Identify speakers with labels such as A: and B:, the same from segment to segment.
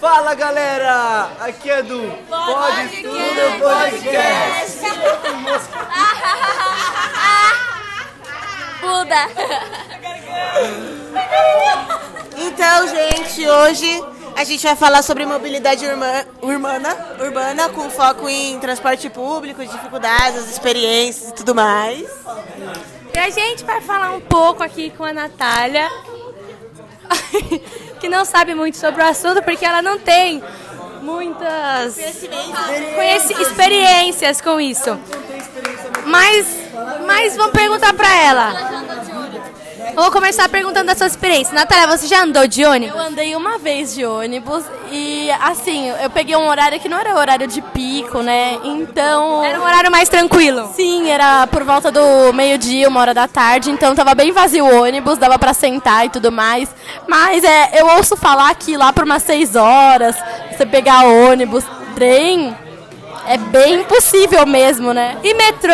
A: Fala galera, aqui é do Pode, Tudo Podcast.
B: Buda.
C: Então, gente, hoje a gente vai falar sobre mobilidade urma- urbana, urbana com foco em transporte público, dificuldades, as experiências e tudo mais.
B: E a gente vai falar um pouco aqui com a Natália, que não sabe muito sobre o assunto porque ela não tem muitas conheci- experiências com isso. Mas, mas vamos perguntar pra ela. Vou começar perguntando da sua experiência. Natália, você já andou de ônibus?
D: Eu andei uma vez de ônibus e, assim, eu peguei um horário que não era horário de pico, né? Então.
B: Era um horário mais tranquilo.
D: Sim, era por volta do meio-dia, uma hora da tarde, então tava bem vazio o ônibus, dava pra sentar e tudo mais. Mas é, eu ouço falar que lá por umas seis horas, você pegar ônibus, trem, é bem impossível mesmo, né?
B: E metrô,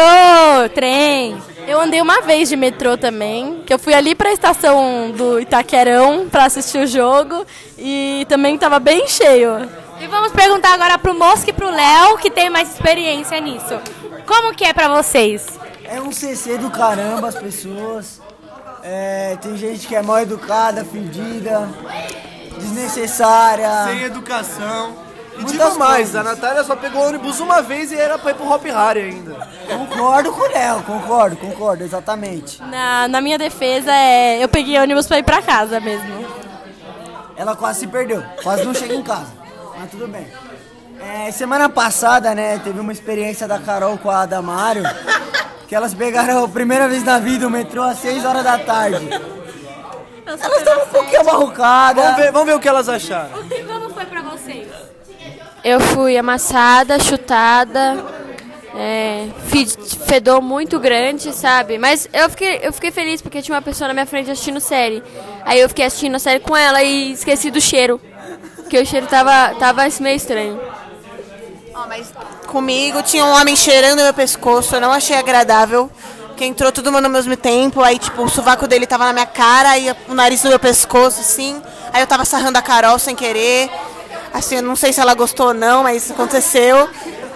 B: trem?
D: Eu andei uma vez de metrô também, que eu fui ali pra estação do Itaquerão pra assistir o jogo e também tava bem cheio.
B: E vamos perguntar agora pro Mosca e pro Léo, que tem mais experiência nisso. Como que é pra vocês?
E: É um CC do caramba as pessoas. É, tem gente que é mal educada, fedida, desnecessária.
A: Sem educação. E digo mais,
E: coisas.
A: a Natália só pegou ônibus uma vez e era pra ir pro Hop Harry ainda.
E: Concordo com o Léo, concordo, concordo, exatamente.
D: Na, na minha defesa, é, eu peguei ônibus pra ir pra casa mesmo.
E: Ela quase se perdeu, quase não chega em casa, mas tudo bem. É, semana passada, né, teve uma experiência da Carol com a Adamário, que elas pegaram a primeira vez na vida o metrô às 6 horas da tarde. Elas estavam um pouquinho amarrocadas.
A: Vamos ver, vamos ver o que elas acharam.
B: E como foi pra vocês?
F: Eu fui amassada, chutada, é, fe- fedor muito grande, sabe? Mas eu fiquei, eu fiquei feliz porque tinha uma pessoa na minha frente assistindo série. Aí eu fiquei assistindo a série com ela e esqueci do cheiro. Porque o cheiro tava, tava meio estranho.
C: Ó, mas comigo tinha um homem cheirando meu pescoço, eu não achei agradável. Que entrou todo mundo ao mesmo tempo, aí tipo, o sovaco dele tava na minha cara, aí o nariz no meu pescoço, assim. Aí eu tava sarrando a Carol sem querer. Assim, não sei se ela gostou ou não, mas aconteceu.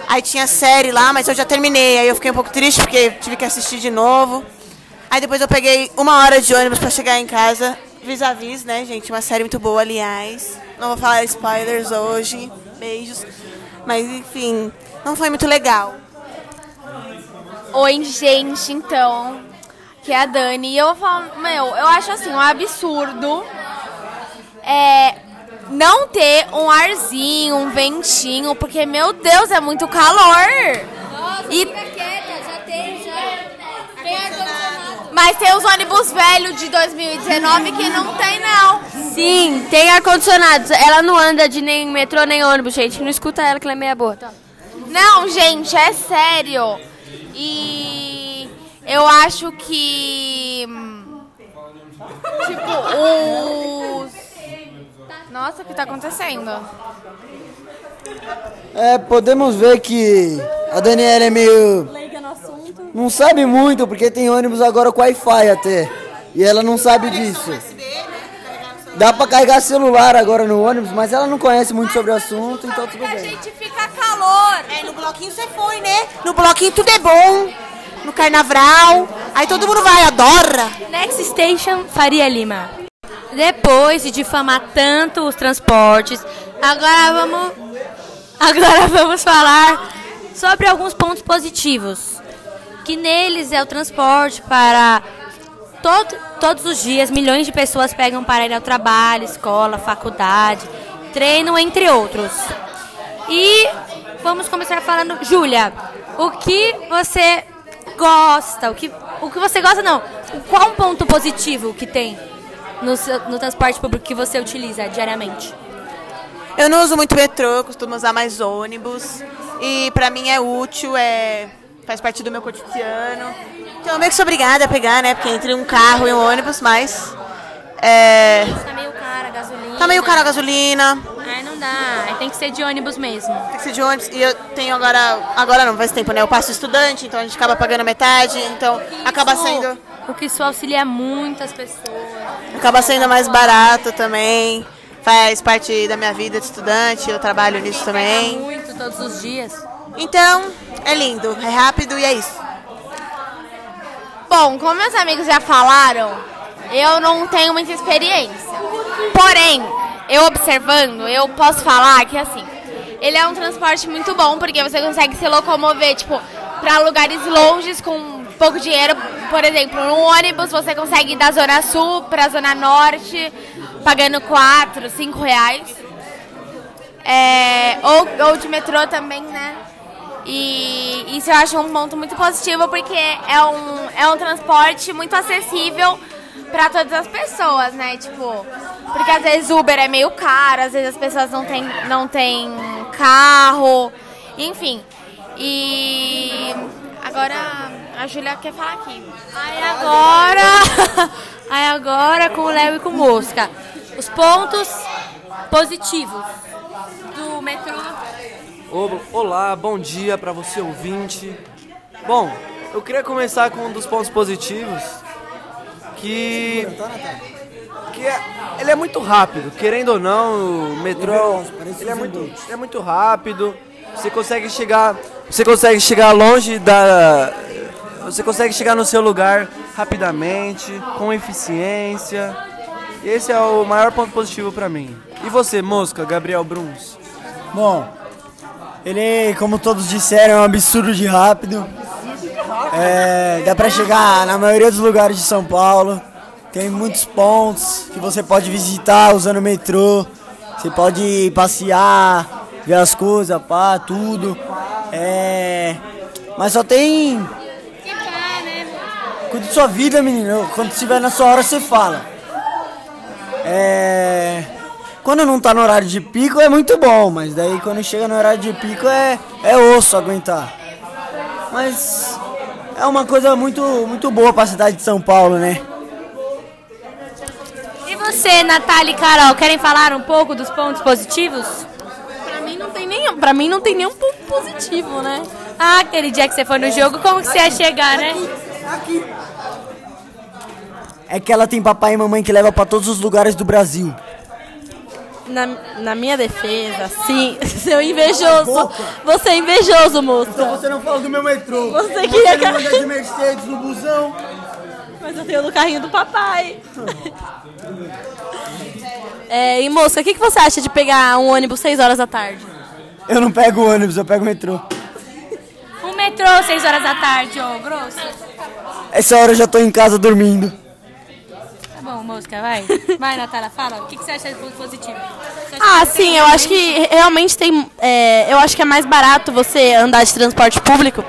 C: Aí tinha série lá, mas eu já terminei. Aí eu fiquei um pouco triste porque tive que assistir de novo. Aí depois eu peguei uma hora de ônibus pra chegar em casa. Vis-a-vis, né, gente? Uma série muito boa, aliás. Não vou falar spoilers hoje. Beijos. Mas enfim, não foi muito legal.
G: Oi, gente, então, que é a Dani. E eu falo, meu, eu acho assim, um absurdo é, não ter um arzinho, um ventinho, porque, meu Deus, é muito calor. e... Mas tem os ônibus velhos de 2019 que não tem, não.
F: Sim, tem ar-condicionado. Ela não anda de nem metrô nem ônibus, gente. Não escuta ela que ela é meia boa.
G: Não, gente, é sério. E eu acho que. hum, Tipo, os. Nossa, o que tá acontecendo?
E: É, podemos ver que a Daniela é meio. Não sabe muito, porque tem ônibus agora com Wi-Fi até. E ela não sabe disso. Dá pra carregar celular agora no ônibus, mas ela não conhece muito sobre o assunto, então tudo
G: A
E: bem.
G: gente fica calor.
C: É, no bloquinho você foi, né? No bloquinho tudo é bom. No carnaval. Aí todo mundo vai, adora.
B: Next Station Faria Lima. Depois de difamar tanto os transportes, agora vamos agora vamos falar sobre alguns pontos positivos. Que neles é o transporte para todo, todos os dias milhões de pessoas pegam para ir ao trabalho, escola, faculdade, treino, entre outros. E vamos começar falando, Júlia, o que você gosta? O que, o que você gosta não? Qual um ponto positivo que tem no, seu- no transporte público que você utiliza diariamente?
C: Eu não uso muito metrô, costumo usar mais ônibus. E pra mim é útil, é faz parte do meu cotidiano. Então eu meio que sou obrigada a pegar, né? Porque entre um carro e um ônibus, mas. É,
B: Tá meio cara a gasolina.
C: tá meio caro a gasolina,
B: Aí não dá, tem que ser de ônibus mesmo.
C: tem que ser de ônibus. E eu tenho agora. Agora não, faz tempo, né? Eu passo estudante, então a gente acaba pagando metade. Então acaba sendo.
B: O que isso auxilia muitas pessoas.
C: Acaba sendo mais barato também. faz parte da minha vida de estudante, eu trabalho nisso também.
B: Muito, todos os dias.
C: Então, é lindo, é rápido e é isso.
G: Bom, como meus amigos já falaram, eu não tenho muita experiência. Porém, eu observando, eu posso falar que assim, ele é um transporte muito bom porque você consegue se locomover, tipo, para lugares longes com pouco dinheiro. Por exemplo, no ônibus você consegue ir da Zona Sul para a Zona Norte, pagando 4, 5 reais. É, ou, ou de metrô também, né? E isso eu acho um ponto muito positivo porque é um, é um transporte muito acessível para todas as pessoas, né? Tipo, porque às vezes Uber é meio caro, às vezes as pessoas não têm não tem carro, enfim. E agora a Júlia quer falar aqui.
B: Aí agora, aí agora com o Léo e com o Mosca. Os pontos positivos do metrô.
A: Olá, bom dia para você ouvinte. Bom, eu queria começar com um dos pontos positivos, que que é, ele é muito rápido, querendo ou não, o metrô ele é muito, ele é muito rápido. Você consegue chegar, você consegue chegar longe da você consegue chegar no seu lugar rapidamente, com eficiência. Esse é o maior ponto positivo para mim. E você, Mosca, Gabriel Bruns?
E: Bom, ele, como todos disseram, é um absurdo de rápido. É, dá pra chegar na maioria dos lugares de São Paulo. Tem muitos pontos que você pode visitar usando o metrô. Você pode passear, ver as coisas, pá, tudo. É, mas só tem. Cuide de sua vida, menino. Quando estiver na sua hora, você fala. É. Quando não tá no horário de pico é muito bom, mas daí quando chega no horário de pico é, é osso aguentar. Mas é uma coisa muito, muito boa pra cidade de São Paulo, né?
B: E você, Natália e Carol, querem falar um pouco dos pontos positivos?
D: Tem nenhum, pra mim não tem nenhum ponto positivo, né?
B: Ah, aquele dia que você foi no jogo, como que você ia chegar, né?
E: É que ela tem papai e mamãe que leva pra todos os lugares do Brasil.
D: Na, na minha defesa, sim, seu invejoso. Você é invejoso, moço.
E: você não fala do meu metrô.
D: Você queria que-
E: anda de Mercedes no busão.
D: Mas eu tenho no carrinho do papai. É, e moça, o que, que você acha de pegar um ônibus 6 horas da tarde?
E: Eu não pego ônibus, eu pego metrô.
B: O metrô, 6 horas da tarde, ô grosso.
E: Essa hora eu já tô em casa dormindo.
B: Tá bom, mosca, vai. Vai, Natália, fala. O que, que você acha de ponto positivo? Você acha
D: Ah,
B: que
D: sim, eu acho que realmente tem. é, eu acho que é mais barato você andar de transporte público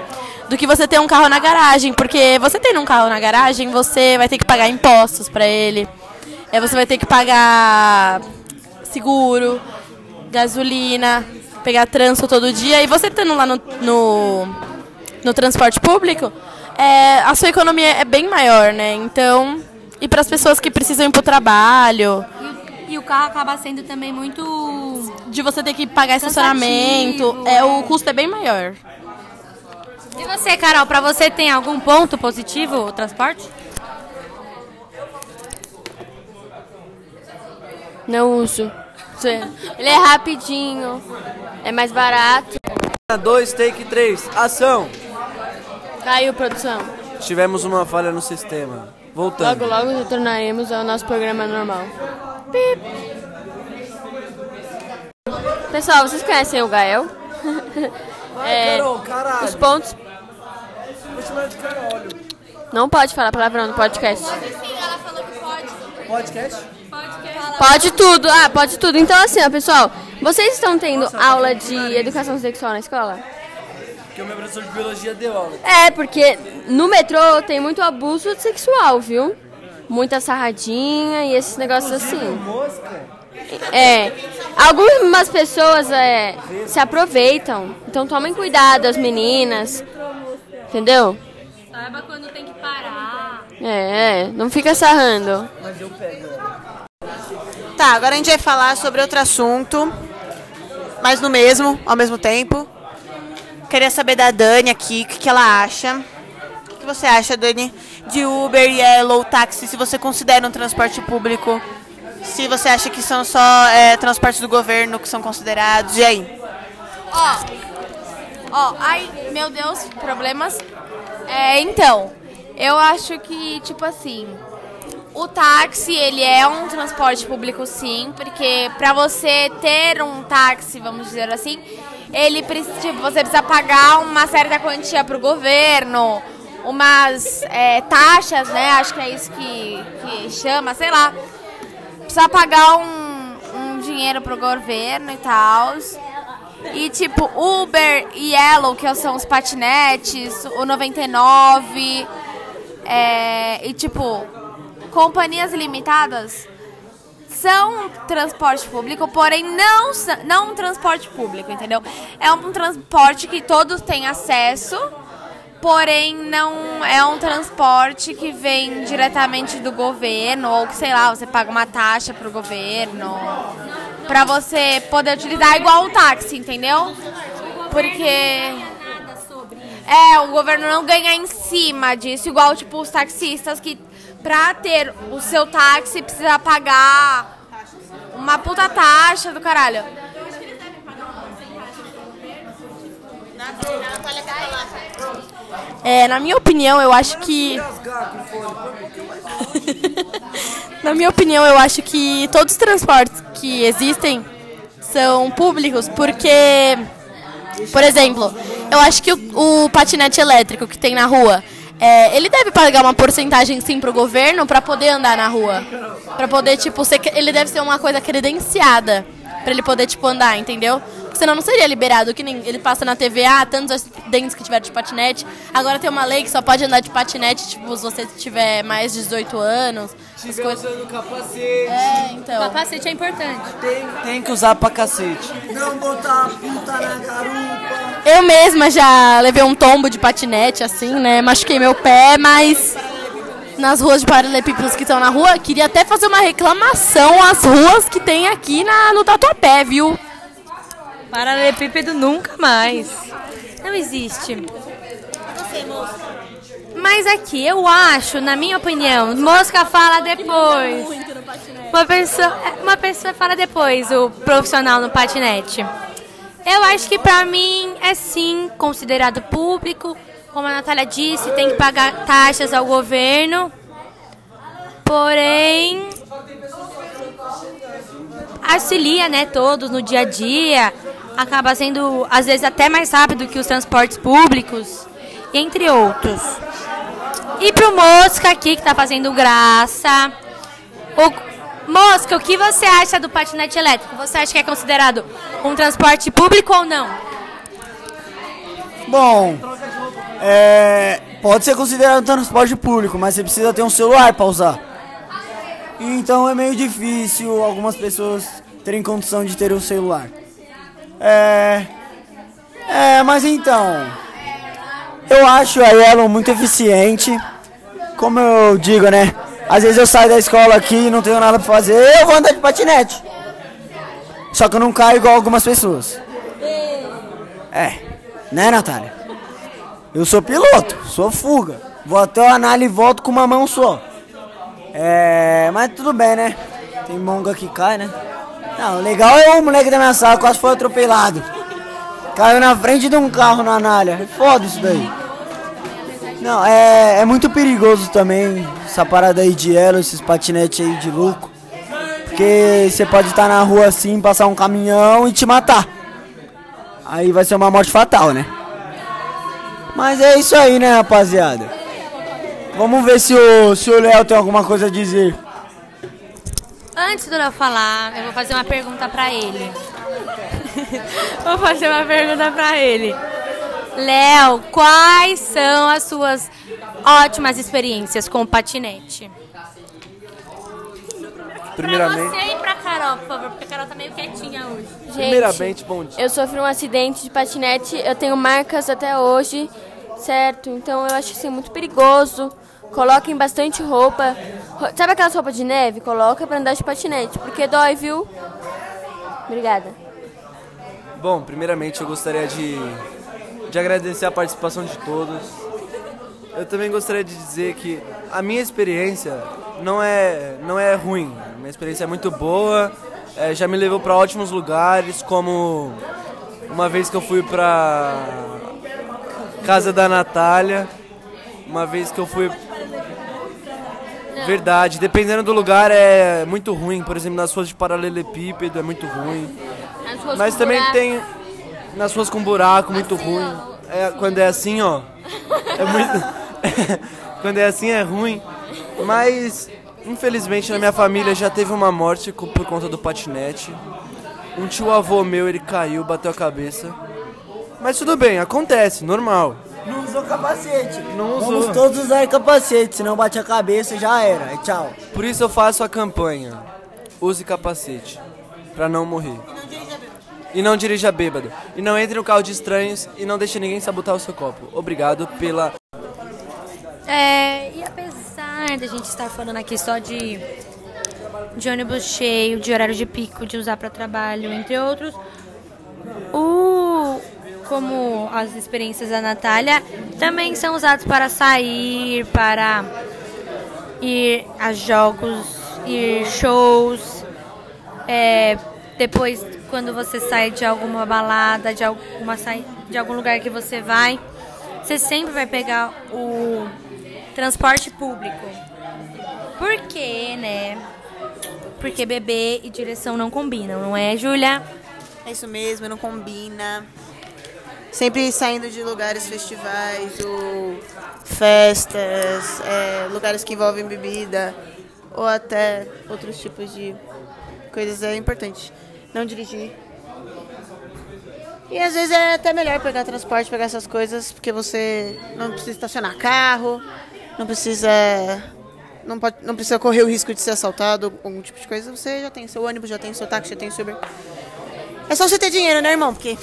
D: do que você ter um carro na garagem. Porque você tendo um carro na garagem, você vai ter que pagar impostos pra ele. É, você vai ter que pagar seguro, gasolina, pegar trânsito todo dia. E você tendo lá no, no, no transporte público, é, a sua economia é bem maior, né? Então. E para as pessoas que precisam ir pro trabalho,
B: E, e o carro acaba sendo também muito.
D: de você ter que pagar estacionamento, é,
B: é.
D: o custo é bem maior.
B: E você, Carol, pra você tem algum ponto positivo o transporte?
F: Não uso. Ele é rapidinho, é mais barato.
A: 2, take 3, ação!
F: Caiu, produção.
A: Tivemos uma falha no sistema. Voltando.
F: Logo, logo retornaremos ao nosso programa normal. Pip. Pessoal, vocês conhecem o Gael? É,
A: Carol, caralho.
F: os pontos. Não pode falar palavrão no podcast.
A: Podcast?
F: Pode tudo. Ah, pode tudo. Então, assim, ó, pessoal. Vocês estão tendo aula de educação sexual na escola?
A: Porque o meu professor de biologia deu aula.
F: É, porque no metrô tem muito abuso sexual, viu? Muita sarradinha e esses negócios assim. É. Algumas pessoas é, se aproveitam. Então tomem cuidado, as meninas. Entendeu?
B: Saiba quando tem que parar.
F: É, é. Não fica sarrando.
C: Tá, agora a gente vai falar sobre outro assunto, mas no mesmo, ao mesmo tempo. Queria saber da Dani aqui, o que, que ela acha. O que, você acha, Dani, de Uber e Yellow, táxi, se você considera um transporte público Se você acha que são só é, transportes do governo que são considerados, e aí?
G: Ó, ó, ai, meu Deus, problemas. É, então, eu acho que, tipo assim, o táxi, ele é um transporte público sim, porque pra você ter um táxi, vamos dizer assim, ele tipo, você precisa pagar uma certa quantia pro governo, umas é, taxas, né, acho que é isso que, que chama, sei lá. Precisa pagar um, um dinheiro pro governo e tal. E tipo, Uber e Yellow, que são os patinetes, o 99, é, e tipo, companhias limitadas são transporte público, porém não, não um transporte público, entendeu? É um transporte que todos têm acesso, porém não é um transporte que vem diretamente do governo, ou que, sei lá, você paga uma taxa pro governo pra você poder utilizar igual o táxi, entendeu? Porque é, o governo não ganha em cima disso, igual tipo os taxistas que pra ter o seu táxi precisa pagar uma puta taxa do caralho.
D: É, na minha opinião, eu acho que. na minha opinião, eu acho que todos os transportes que existem são públicos, porque. Por exemplo, eu acho que o, o patinete elétrico que tem na rua. É, ele deve pagar uma porcentagem sim pro governo pra poder andar na rua. Pra poder, tipo, ser, ele deve ser uma coisa credenciada pra ele poder, tipo, andar, entendeu? Porque senão não seria liberado, que nem ele passa na TV, ah, tantos acidentes que tiveram de patinete. Agora tem uma lei que só pode andar de patinete, tipo, se você tiver mais de 18 anos. As coisas.
A: usando capacete.
D: É, então.
B: Capacete é importante.
A: Tem, tem que usar pra cacete.
E: Não botar a puta na garupa.
D: Eu mesma já levei um tombo de patinete, assim, né? Machuquei meu pé, mas nas ruas de paralelepípedos que estão na rua, queria até fazer uma reclamação às ruas que tem aqui na, no Tatuapé, viu?
B: Paralelepípedo nunca mais. Não existe. Mas aqui, eu acho, na minha opinião, mosca fala depois. Uma pessoa, uma pessoa fala depois, o profissional no patinete. Eu acho que pra mim é sim considerado público. Como a Natália disse, tem que pagar taxas ao governo. Porém, auxilia, né, todos no dia a dia. Acaba sendo, às vezes, até mais rápido que os transportes públicos, entre outros. E pro Mosca aqui, que tá fazendo graça. O, Mosca, o que você acha do patinete elétrico? Você acha que é considerado um transporte público ou não?
E: Bom, é, pode ser considerado um transporte público, mas você precisa ter um celular para usar. Então é meio difícil algumas pessoas terem condição de ter um celular. É, é, mas então, eu acho a Yellow muito eficiente. Como eu digo, né? Às vezes eu saio da escola aqui e não tenho nada pra fazer, eu vou andar de patinete. Só que eu não caio igual algumas pessoas. É, né, Natália? Eu sou piloto, sou fuga. Vou até o análise e volto com uma mão só. É, mas tudo bem, né? Tem monga que cai, né? Não, o legal é o moleque da minha sala, quase foi atropelado. Caiu na frente de um carro na Anália. É Foda isso daí. Não, é, é muito perigoso também essa parada aí de elo, esses patinetes aí de louco. Porque você pode estar na rua assim, passar um caminhão e te matar. Aí vai ser uma morte fatal, né? Mas é isso aí, né, rapaziada? Vamos ver se o se o Léo tem alguma coisa a dizer.
B: Antes do Léo falar, eu vou fazer uma pergunta pra ele. vou fazer uma pergunta pra ele. Léo, quais são as suas ótimas experiências com o patinete? Pra
A: Primeiramente,
B: você e pra Carol, por favor, porque a Carol tá meio quietinha hoje.
F: Gente,
A: primeiramente, bom dia.
F: eu sofri um acidente de patinete, eu tenho marcas até hoje, certo? Então eu acho assim muito perigoso. Coloquem bastante roupa. Ro- Sabe aquelas roupas de neve? Coloca pra andar de patinete, porque dói, viu? Obrigada.
A: Bom, primeiramente eu gostaria de, de agradecer a participação de todos. Eu também gostaria de dizer que a minha experiência não é, não é ruim. Minha experiência é muito boa. É, já me levou para ótimos lugares, como uma vez que eu fui pra casa da Natália, uma vez que eu fui Verdade, dependendo do lugar é muito ruim. Por exemplo, nas ruas de paralelepípedo é muito ruim. Mas também
F: buraco.
A: tem nas ruas com buraco muito ruim. É, quando é assim, ó. É muito. quando é assim é ruim. Mas infelizmente na minha família já teve uma morte por conta do patinete. Um tio avô meu, ele caiu, bateu a cabeça. Mas tudo bem, acontece, normal.
E: Usou capacete.
A: Não
E: Vamos
A: usou.
E: todos usar capacete, senão bate a cabeça já era. E tchau.
A: Por isso eu faço a campanha. Use capacete. Pra não morrer. E não dirija bêbado. E não entre no carro de estranhos e não deixe ninguém sabotar o seu copo. Obrigado pela.
B: É, e apesar da gente estar falando aqui só de, de ônibus cheio, de horário de pico, de usar para trabalho, entre outros, o, como as experiências da Natália também são usados para sair, para ir a jogos, ir shows, é, depois quando você sai de alguma balada, de alguma de algum lugar que você vai, você sempre vai pegar o transporte público. Por quê, né? Porque bebê e direção não combinam, não é, Júlia?
C: É isso mesmo, não combina. Sempre saindo de lugares, festivais ou festas, é, lugares que envolvem bebida ou até outros tipos de coisas é importante. Não dirigir. E às vezes é até melhor pegar transporte, pegar essas coisas, porque você não precisa estacionar carro, não precisa. Não, pode, não precisa correr o risco de ser assaltado, algum tipo de coisa. Você já tem seu ônibus, já tem seu táxi, já tem seu Uber. É só você ter dinheiro, né, irmão? Porque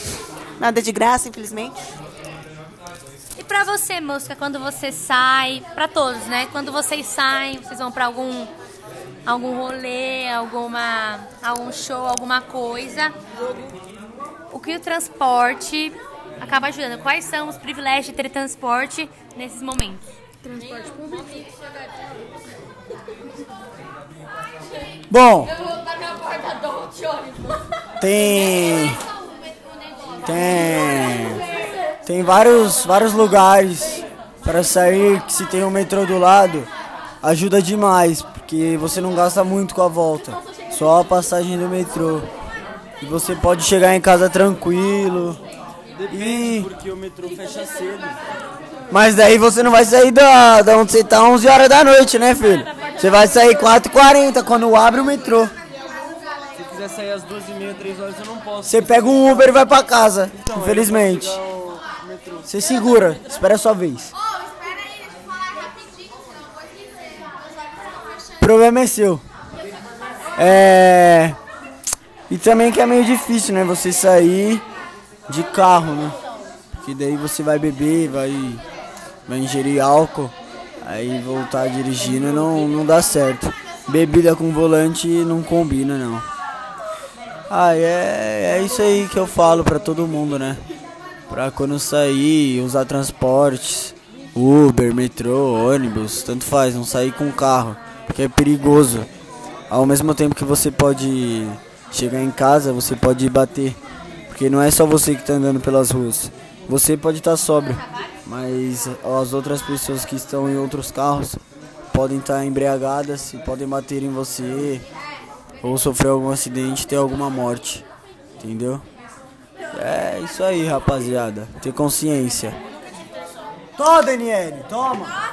C: nada de graça, infelizmente.
B: E pra você, Mosca, quando você sai, pra todos, né? Quando vocês saem, vocês vão pra algum algum rolê, alguma algum show, alguma coisa. O que o transporte acaba ajudando? Quais são os privilégios de ter transporte nesses momentos?
E: Bom. Tem. Tem. Tem vários, vários lugares para sair que se tem um metrô do lado ajuda demais, porque você não gasta muito com a volta, só a passagem do metrô. E você pode chegar em casa tranquilo. E...
A: porque o metrô fecha cedo.
E: Mas daí você não vai sair da, da onde você tá 11 horas da noite, né, filho? Você vai sair 4h40 quando abre o metrô.
A: Quiser sair às 12h30, 3 horas, eu não posso.
E: Você pega um Uber e vai pra casa, infelizmente. Você segura, espera a sua vez. O problema é seu. É. E também que é meio difícil, né? Você sair de carro, né? Porque daí você vai beber, vai, vai ingerir álcool, aí voltar dirigindo não, não dá certo. Bebida com volante não combina, não. Ah, é, é isso aí que eu falo pra todo mundo, né? Pra quando sair, usar transportes, Uber, metrô, ônibus, tanto faz, não sair com carro, porque é perigoso. Ao mesmo tempo que você pode chegar em casa, você pode bater, porque não é só você que tá andando pelas ruas. Você pode estar sóbrio, mas as outras pessoas que estão em outros carros podem estar embriagadas e podem bater em você, ou sofrer algum acidente, ter alguma morte, entendeu? É isso aí, rapaziada. Ter consciência. Toma, Daniele, toma.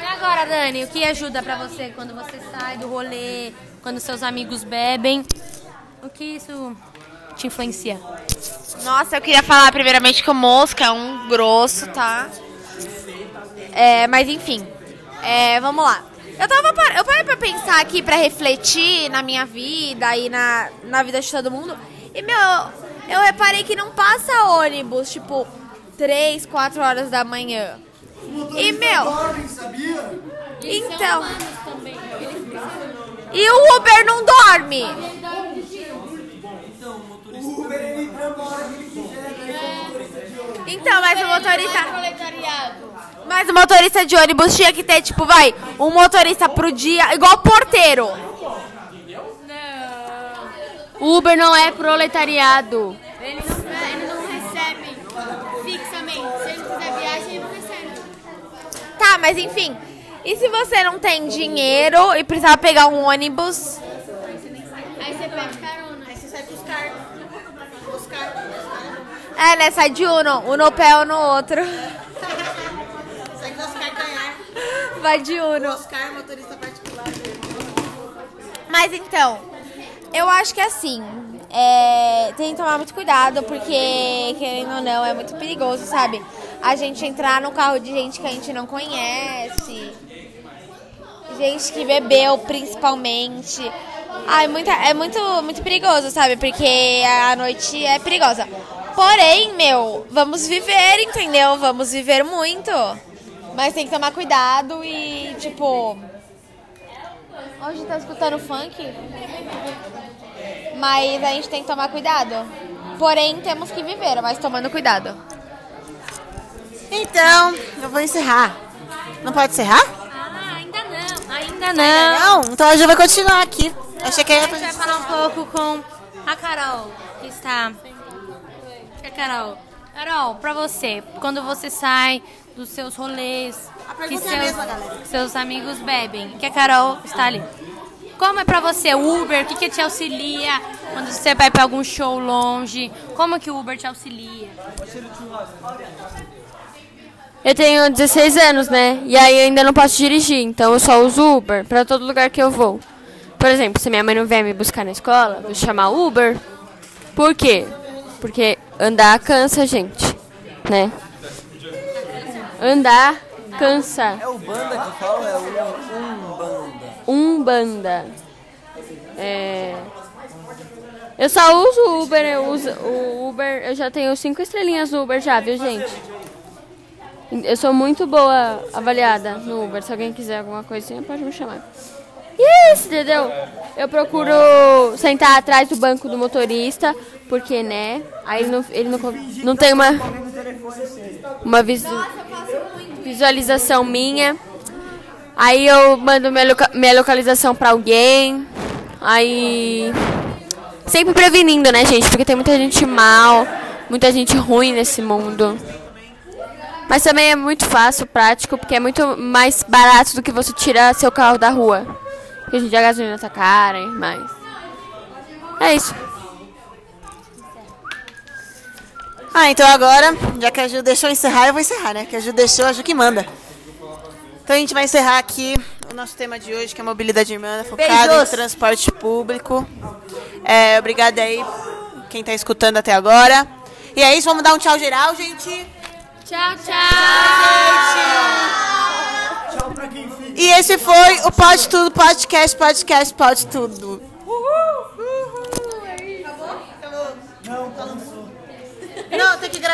B: E agora, Dani, o que ajuda pra você quando você sai do rolê, quando seus amigos bebem? O que isso te influencia?
G: Nossa, eu queria falar primeiramente que o Mosca é um grosso, tá? É, mas enfim, é, vamos lá. Eu, tava par- eu parei pra pensar aqui, pra refletir na minha vida e na, na vida de todo mundo. E, meu, eu reparei que não passa ônibus, tipo, 3, 4 horas da manhã. E, meu... Então... E o Uber não dorme. Então, mas o motorista. Mas o motorista de ônibus tinha que ter, tipo, vai, um motorista pro dia, igual porteiro.
F: Uber não é proletariado.
H: Ele não, ele não recebe fixamente. Se ele quiser viagem, ele não recebe.
G: Tá, mas enfim. E se você não tem dinheiro e precisar pegar um ônibus?
H: Aí você pega carona. Aí você sai buscar. Buscar.
G: É, né? Sai de Uno. Um no pé ou no outro.
C: Sai com Oscar ganhar.
G: Vai de Uno.
C: Oscar, motorista particular.
G: Mas então, eu acho que assim, é, tem que tomar muito cuidado, porque, querendo ou não, é muito perigoso, sabe? A gente entrar no carro de gente que a gente não conhece, gente que bebeu, principalmente. Ai, muita, é muito, muito perigoso, sabe? Porque a noite é perigosa. Porém, meu, vamos viver, entendeu? Vamos viver muito. Mas tem que tomar cuidado e, tipo. Hoje tá escutando funk? Mas a gente tem que tomar cuidado. Porém, temos que viver, mas tomando cuidado.
C: Então, eu vou encerrar. Não pode encerrar?
B: Ah, ainda não. Ainda não.
C: Não? Então a gente vai continuar aqui. Achei que
B: A gente vai falar um pouco com a Carol, que está. A Carol. Carol, pra você, quando você sai dos seus rolês, que
C: é a
B: seus,
C: mesma, galera.
B: seus amigos bebem, que a Carol está ali. Como é pra você o Uber? O que, que te auxilia quando você vai pra algum show longe? Como que o Uber te auxilia?
F: Eu tenho 16 anos, né? E aí eu ainda não posso dirigir, então eu só uso Uber pra todo lugar que eu vou. Por exemplo, se minha mãe não vier me buscar na escola, vou chamar Uber. Por quê? Porque andar cansa, gente, né? Andar cansa.
A: É o banda que fala, é o um banda.
F: Umbanda. É... Eu só uso o Uber, eu uso o Uber, eu já tenho cinco estrelinhas no Uber já, viu gente? Eu sou muito boa avaliada no Uber. Se alguém quiser alguma coisinha, pode me chamar. E isso, entendeu? Eu procuro sentar atrás do banco do motorista, porque, né? Aí ele não, ele não, não tem uma, uma visu- visualização minha. Aí eu mando minha, loca- minha localização pra alguém. Aí. Sempre prevenindo, né, gente? Porque tem muita gente mal, muita gente ruim nesse mundo. Mas também é muito fácil, prático, porque é muito mais barato do que você tirar seu carro da rua. Porque a gente a gasolina tá cara e mais. É isso.
C: Ah, então agora, já que a Ju deixou encerrar, eu vou encerrar, né? Que a Ju deixou, a Ju que manda. Então a gente vai encerrar aqui o nosso tema de hoje, que é mobilidade urbana, focado
G: Beijos.
C: em transporte público. É, obrigada aí quem tá escutando até agora. E é isso, vamos dar um tchau geral, gente.
B: Tchau, tchau!
C: E esse foi o Pode Tudo Podcast, podcast Pode Tudo. Não, tem que gravar.